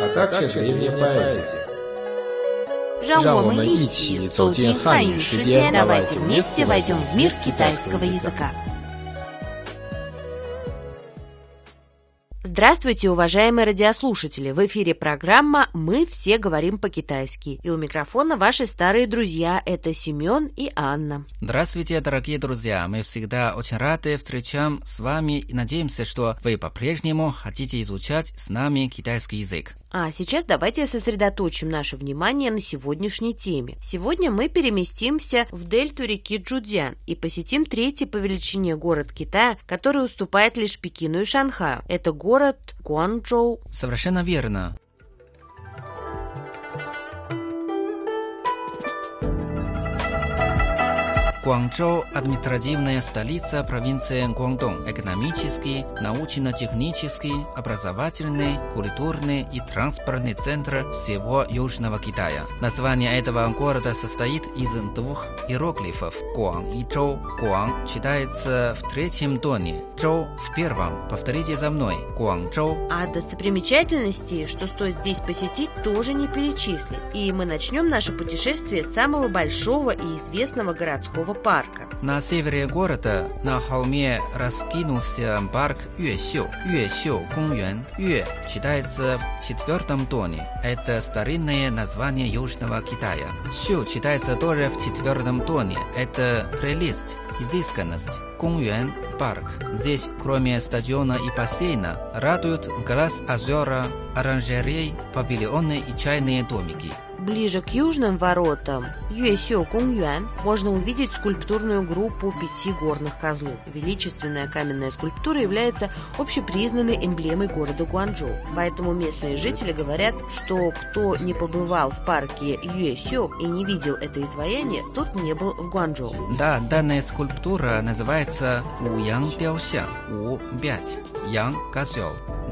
а также древняя поэзия. 让我们让我们一一起起走走进进汉汉语语世界，世界 давайте давайте вместе вместе войдем в мир китайского китайского языка. Здравствуйте, уважаемые радиослушатели! В эфире программа «Мы все говорим по-китайски». И у микрофона ваши старые друзья – это Семен и Анна. Здравствуйте, дорогие друзья! Мы всегда очень рады встречам с вами и надеемся, что вы по-прежнему хотите изучать с нами китайский язык. А сейчас давайте сосредоточим наше внимание на сегодняшней теме. Сегодня мы переместимся в дельту реки Джудзян и посетим третий по величине город Китая, который уступает лишь Пекину и Шанхаю. Это город Гуанчжоу. Совершенно верно. Гуанчжоу – административная столица провинции Гуандong, экономический, научно-технический, образовательный, культурный и транспортный центр всего Южного Китая. Название этого города состоит из двух иероглифов – Гуан и Чжоу. Гуан читается в третьем тоне, Чжоу в первом. Повторите за мной – Гуанчжоу. А достопримечательностей, что стоит здесь посетить, тоже не перечислить. И мы начнем наше путешествие с самого большого и известного городского парка. На севере города на холме раскинулся парк Юэсю. Юэсю Гуюэн. Юэ читается в четвертом тоне. Это старинное название Южного Китая. Сю читается тоже в четвертом тоне. Это прелесть, изысканность. Гуюэн парк. Здесь, кроме стадиона и бассейна, радуют глаз озера, оранжерей, павильоны и чайные домики. Ближе к южным воротам Юэсю Кунгюан можно увидеть скульптурную группу пяти горных козлов. Величественная каменная скульптура является общепризнанной эмблемой города Гуанчжоу. Поэтому местные жители говорят, что кто не побывал в парке Юэсю и не видел это изваяние, тот не был в Гуанчжоу. Да, данная скульптура называется Уян Дяосян. У – пять. Ян – козел.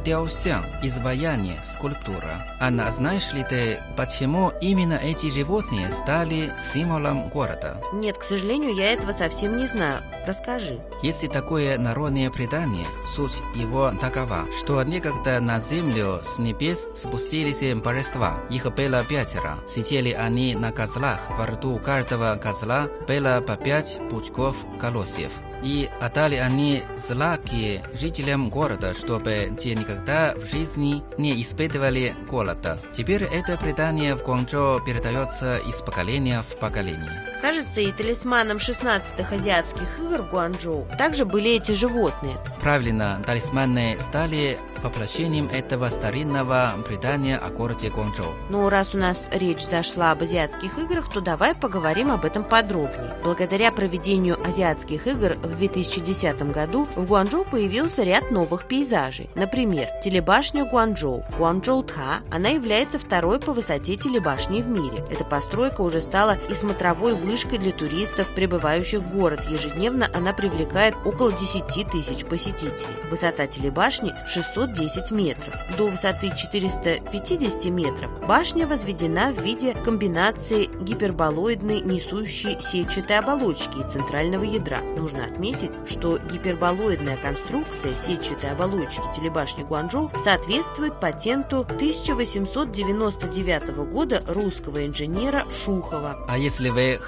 Дяосян – изваяние, скульптура. Анна, знаешь ли ты, почему именно эти животные стали символом города? Нет, к сожалению, я этого совсем не знаю. Расскажи. Есть такое народное предание, суть его такова, что некогда на землю с небес спустились божества. Их было пятеро. Сидели они на козлах. Во рту каждого козла было по пять пучков колосьев. И отдали они злаки жителям города, чтобы те никогда в жизни не испытывали голода. Теперь это предание в Гуанчжоу передается из поколения в поколение. Кажется, и талисманом 16-х азиатских игр Гуанчжоу также были эти животные. Правильно, талисманы стали воплощением этого старинного предания о городе Гуанчжоу. Ну, раз у нас речь зашла об азиатских играх, то давай поговорим об этом подробнее. Благодаря проведению азиатских игр в 2010 году в Гуанчжоу появился ряд новых пейзажей. Например, телебашня Гуанчжоу, Гуанчжоу-Та. Она является второй по высоте телебашней в мире. Эта постройка уже стала и смотровой вышкой для туристов, прибывающих в город. Ежедневно она привлекает около 10 тысяч посетителей. Высота телебашни 610 метров. До высоты 450 метров башня возведена в виде комбинации гиперболоидной несущей сетчатой оболочки и центрального ядра. Нужно отметить, что гиперболоидная конструкция сетчатой оболочки телебашни Гуанчжоу соответствует патенту 1899 года русского инженера Шухова. А если вы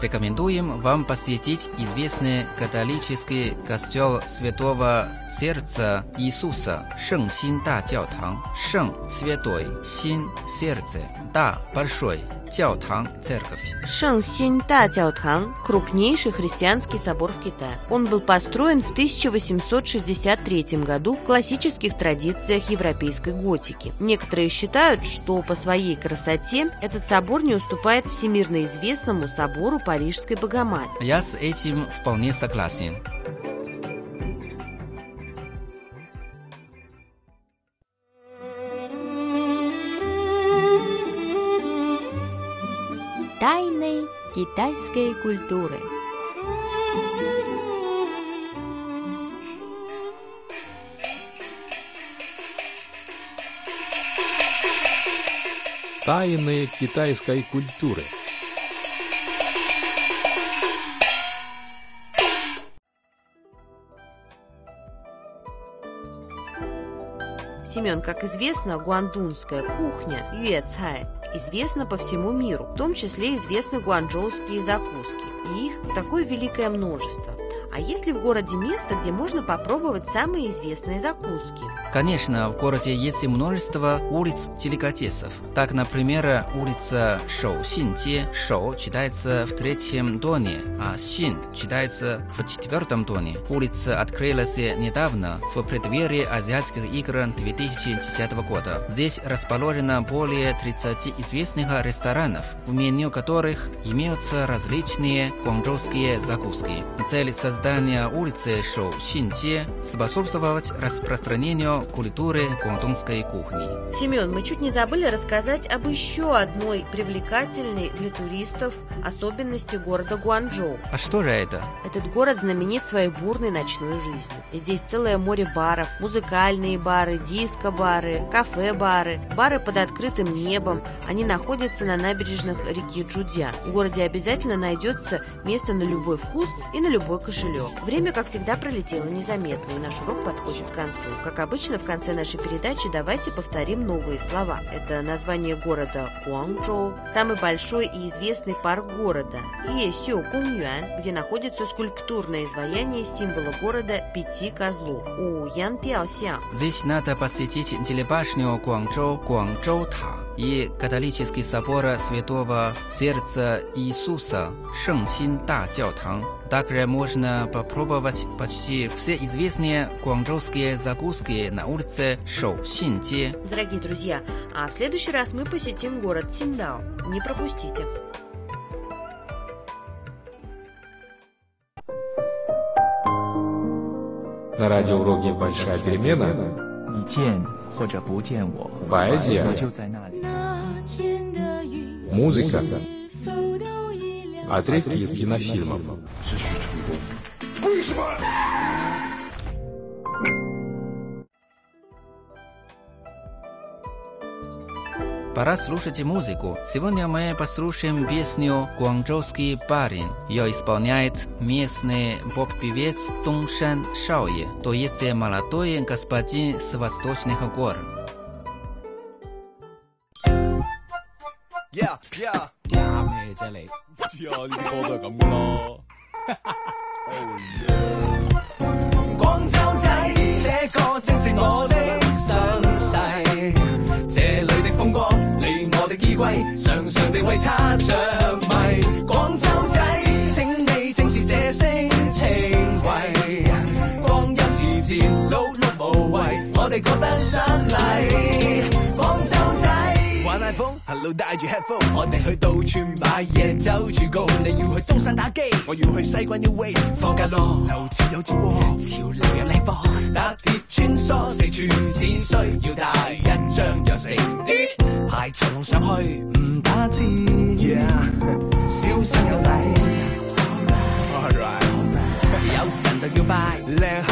рекомендуем вам посетить известный католический костел Святого Сердца Иисуса Шэньсин Да Тяотang. Шэн – святой, Син – сердце, Да – большой, Тяотang – церковь. Шэньсинь-Та Тяотхан – крупнейший христианский собор в Китае. Он был построен в 1863 году в классических традициях европейской готики. Некоторые считают, что по своей красоте этот собор не уступает всемирно известному Святому собору Парижской Богоматери. Я с этим вполне согласен. Тайны китайской культуры. Тайны китайской культуры – Семен, как известно, гуандунская кухня юэцхай известна по всему миру, в том числе известны гуанчжоуские закуски. И их такое великое множество. А есть ли в городе место, где можно попробовать самые известные закуски? Конечно, в городе есть множество улиц деликатесов. Так, например, улица Шоу Синьте. Шоу читается в третьем тоне, а Син читается в четвертом тоне. Улица открылась недавно, в преддверии азиатских игр 2010 года. Здесь расположено более 30 известных ресторанов, в меню которых имеются различные гуанчжоуские закуски. Цель создания улицы Шоу Синьте способствовать распространению культуры гуандунской кухни. Семен, мы чуть не забыли рассказать об еще одной привлекательной для туристов особенности города Гуанчжоу. А что же это? Этот город знаменит своей бурной ночной жизнью. Здесь целое море баров, музыкальные бары, диско-бары, кафе-бары, бары под открытым небом. Они находятся на набережных реки Джудя. В городе обязательно найдется место на любой вкус и на любой кошелек. Время, как всегда, пролетело незаметно, и наш урок подходит к концу. Как обычно, в конце нашей передачи давайте повторим новые слова. Это название города Гуанчжоу, самый большой и известный парк города, Есю Гунгюан, где находится скульптурное изваяние символа города пяти козлов, У Ян Пяосян. Здесь надо посетить телебашню Гуанчжоу, Гуанчжоу Та и католический собор Святого Сердца Иисуса, Шэньсин Да Тang. Также можно попробовать почти все известные гуанчжоуские закуски на улице Шоу Синьте. Дорогие друзья, а в следующий раз мы посетим город Синдао. Не пропустите. На радиоуроке «Большая перемена» 你见或者不见我， поэзия, 我就在那里。 музыка, отрывки из кинофильмов. Пора слушать музыку. Сегодня мы послушаем песню «Гуанчжоуский парень». Ее исполняет местный поп-певец Дongшан Шаое, то есть молодой господин с восточных гор. Yeah, yeah. 啱咩啫你？知啊，呢啲歌都系咁噶啦。 常常地为他着迷。广州仔请你正视这声情为光阴似箭碌碌无为我哋觉得失礼。Hello，带住 headphone，我哋去到处買嘢，走住高。你要去東山打機，我要去西關 U Way，放假咯，流潮有節鍋，潮流有靚貨，搭鐵穿梭，四處只需要帶一張羊城啲排長上去，唔打折，yeah，小心有礼。，right. 有神就要拜，靚鞋就要買。